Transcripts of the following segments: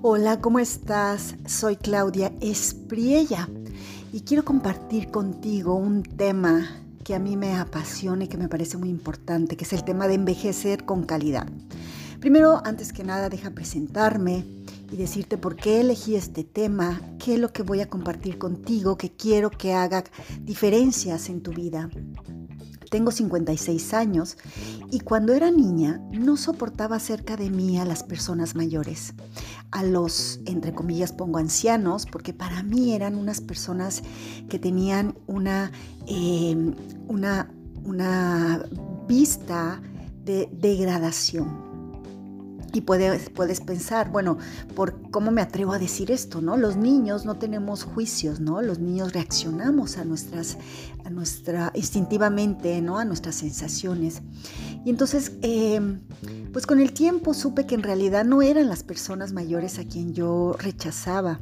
Hola, ¿cómo estás? Soy Claudia Espriella y quiero compartir contigo un tema que a mí me apasiona y que me parece muy importante, que es el tema de envejecer con calidad. Primero, antes que nada, deja presentarme y decirte por qué elegí este tema, qué es lo que voy a compartir contigo, que quiero que haga diferencias en tu vida. Tengo 56 años y cuando era niña no soportaba cerca de mí a las personas mayores, a los, entre comillas, pongo ancianos, porque para mí eran unas personas que tenían una, em, una, una vista de degradación y puedes, puedes pensar, bueno, ¿por cómo me atrevo a decir esto? ¿no? Los niños no tenemos juicios, ¿no? Los niños reaccionamos a nuestras, a nuestra, instintivamente, ¿no? A nuestras sensaciones. Y entonces, em, pues con el tiempo supe que en realidad no eran las personas mayores a quien yo rechazaba,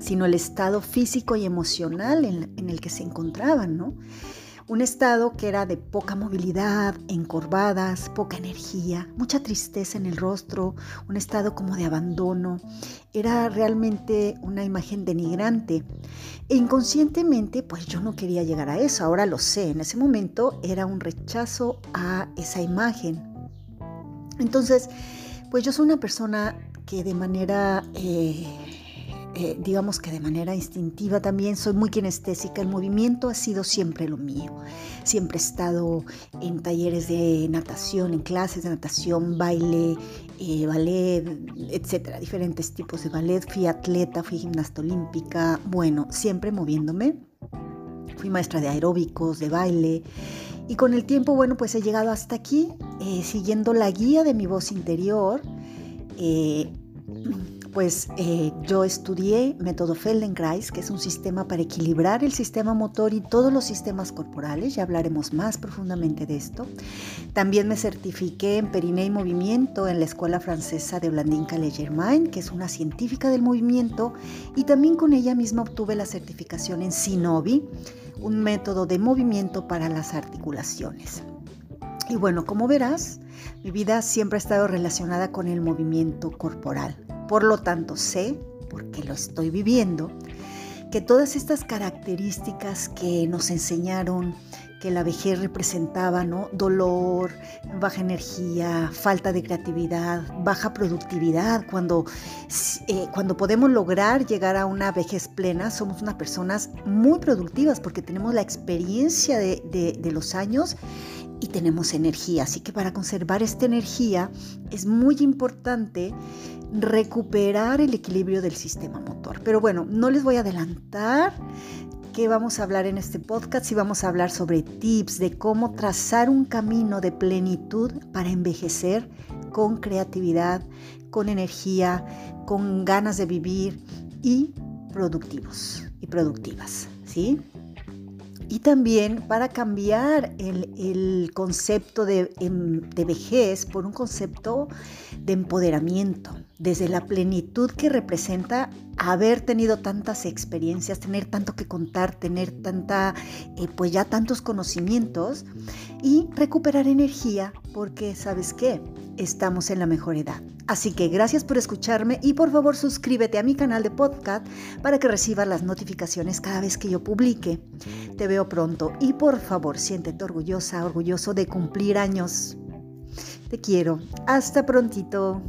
sino el estado físico y emocional en, en el que se encontraban, ¿no? Un estado que era de poca movilidad, encorvadas, poca energía, mucha tristeza en el rostro, un estado como de abandono. Era realmente una imagen denigrante. E inconscientemente, pues yo no quería llegar a eso, ahora lo sé. En ese momento era un rechazo a esa imagen. Entonces, pues yo soy una persona que de manera... Eh, eh, digamos que de manera instintiva también, soy muy kinestésica, el movimiento ha sido siempre lo mío. Siempre he estado en talleres de natación, en clases de natación, baile, eh, ballet, etcétera, diferentes tipos de ballet. Fui atleta, fui gimnasta olímpica, bueno, siempre moviéndome. Fui maestra de aeróbicos, de baile. Y con el tiempo, bueno, pues he llegado hasta aquí, eh, siguiendo la guía de mi voz interior pues eh, yo estudié método Feldenkrais, que es un sistema para equilibrar el sistema motor y todos los sistemas corporales, ya hablaremos más profundamente de esto. También me certifiqué en periné y movimiento en la Escuela Francesa de Blandine Legermain, que es una científica del movimiento, y también con ella misma obtuve la certificación en Sinovi, un método de movimiento para las articulaciones. Y bueno, como verás, mi vida siempre ha estado relacionada con el movimiento corporal. Por lo tanto, sé, porque lo estoy viviendo, que todas estas características que nos enseñaron que la vejez representaba, ¿no? Dolor, baja energía, falta de creatividad, baja productividad. Cuando, eh, cuando podemos lograr llegar a una vejez plena, somos unas personas muy productivas porque tenemos la experiencia de, de los años y tenemos energía. Así que para conservar esta energía es muy importante recuperar el equilibrio del sistema motor. Pero bueno, no les voy a adelantar qué vamos a hablar en este podcast y vamos a hablar sobre tips de cómo trazar un camino de plenitud para envejecer con creatividad, con energía, con ganas de vivir y productivos y productivas, ¿sí? Y también para cambiar el, concepto de, em, de, vejez por un concepto de empoderamiento, desde la plenitud que representa haber tenido tantas experiencias, tener tanto que contar, tener tanta, eh, pues ya tantos conocimientos y recuperar energía porque, ¿sabes qué? Estamos en la mejor edad. Así que gracias por escucharme y por favor suscríbete a mi canal de podcast para que recibas las notificaciones cada vez que yo publique. Te veo pronto y por favor siéntete orgullosa, orgulloso de cumplir años. Te quiero. Hasta prontito.